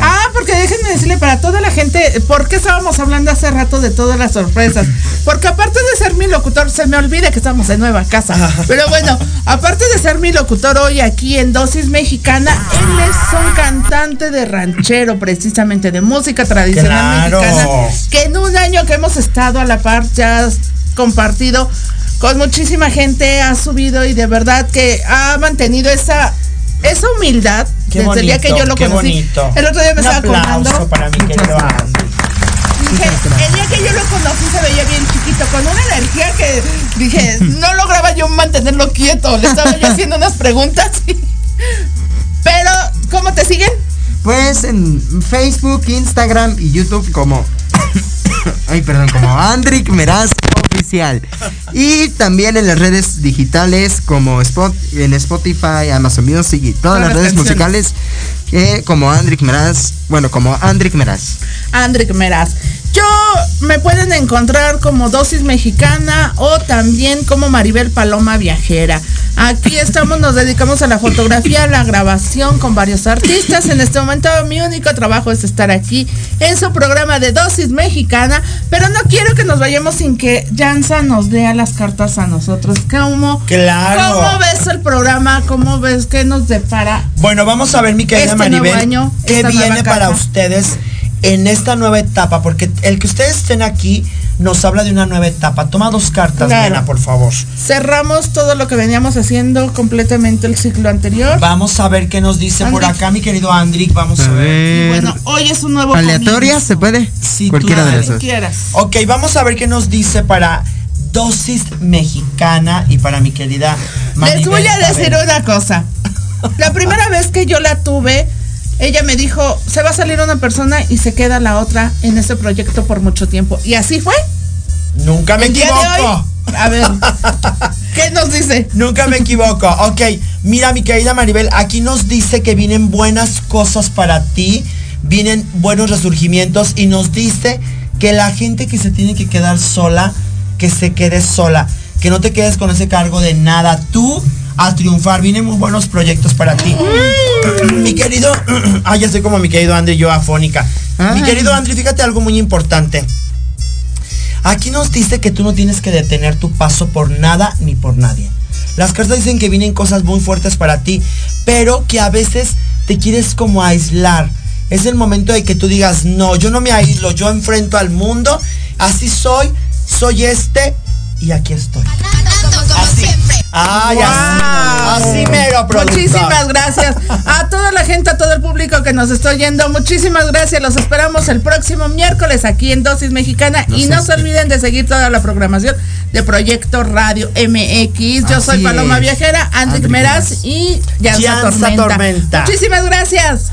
Ah, porque déjenme decirle para toda la gente, ¿por qué estábamos hablando hace rato de todas las sorpresas? Porque aparte de ser mi locutor, se me olvida que estamos en nueva casa. Pero bueno, aparte de ser mi locutor hoy aquí en Dosis Mexicana, él es un cantante de ranchero, precisamente de música tradicional Claro. mexicana, que en un año que hemos estado a la par ya has compartido con muchísima gente, ha subido y de verdad que ha mantenido esa esa humildad Qué desde el día que yo lo conocí. bonito. El otro día me Un estaba aplauso acordando. para mi querido Andy. Dije, el día que yo lo conocí se veía bien chiquito, con una energía que dije, no lograba yo mantenerlo quieto. Le estaba yo haciendo unas preguntas. Pero, ¿cómo te siguen? Pues en Facebook, Instagram y YouTube como. Ay, perdón, como Andrick Meraz Oficial. Y también en las redes digitales como Spot, en Spotify, Amazon Music y todas las redes musicales eh, como Andrick Meraz. Bueno, como Andrick Meraz. Andrick Meraz. Yo me pueden encontrar como Dosis Mexicana o también como Maribel Paloma Viajera. Aquí estamos, nos dedicamos a la fotografía, a la grabación con varios artistas. En este momento mi único trabajo es estar aquí en su programa de Dosis Mexicana, pero no quiero que nos vayamos sin que Jansa nos lea las cartas a nosotros. ¿Cómo, Claro. ¿Cómo ves el programa? ¿Cómo ves que nos depara? Bueno, vamos a ver, mi querida Este Maribel, año, qué viene para ustedes en esta nueva etapa, porque el que ustedes estén aquí nos habla de una nueva etapa. Toma dos cartas, Claro. nena, por favor. Cerramos todo lo que veníamos haciendo completamente el ciclo anterior. Vamos a ver qué nos dice por acá, mi querido Andrick. Vamos a, ver. Bueno, hoy es un nuevo ¿Aleatoria comienzo. se puede? Sí, Cualquiera tú de dale. las dos. quieras. Ok, vamos a ver qué nos dice para dosis mexicana y para mi querida Les Maribel voy a decir una cosa. La primera vez que yo la tuve, ella me dijo, se va a salir una persona y se queda la otra en este proyecto por mucho tiempo. Y así fue. Nunca me El equivoco. hoy, a ver, ¿qué nos dice? Nunca me equivoco. Ok, mira mi querida Maribel, aquí nos dice que vienen buenas cosas para ti, vienen buenos resurgimientos y nos dice que la gente que se tiene que quedar sola, que se quede sola, que no te quedes con ese cargo de nada. Tú a triunfar. Vinemos buenos proyectos para ti. mi querido, ah, ya sé como mi querido Andri, yo afónica. Mi querido Andri, fíjate algo muy importante. Aquí nos dice que tú no tienes que detener tu paso por nada ni por nadie. Las cartas dicen que vienen cosas muy fuertes para ti, pero que a veces te quieres como aislar. Es el momento de que tú digas, no, yo no me aíslo, yo enfrento al mundo, así soy, soy este, y aquí estoy. Así. Ay, así, así mero productor. Muchísimas gracias a toda la gente, a todo el público que nos está oyendo. Muchísimas gracias. Los esperamos el próximo miércoles aquí en Dosis Mexicana. Y no se olviden de seguir toda la programación de Proyecto Radio MX. Yo soy Paloma. Viajera, Andrick Meraz y Yanza Tormenta. Tormenta. Muchísimas gracias.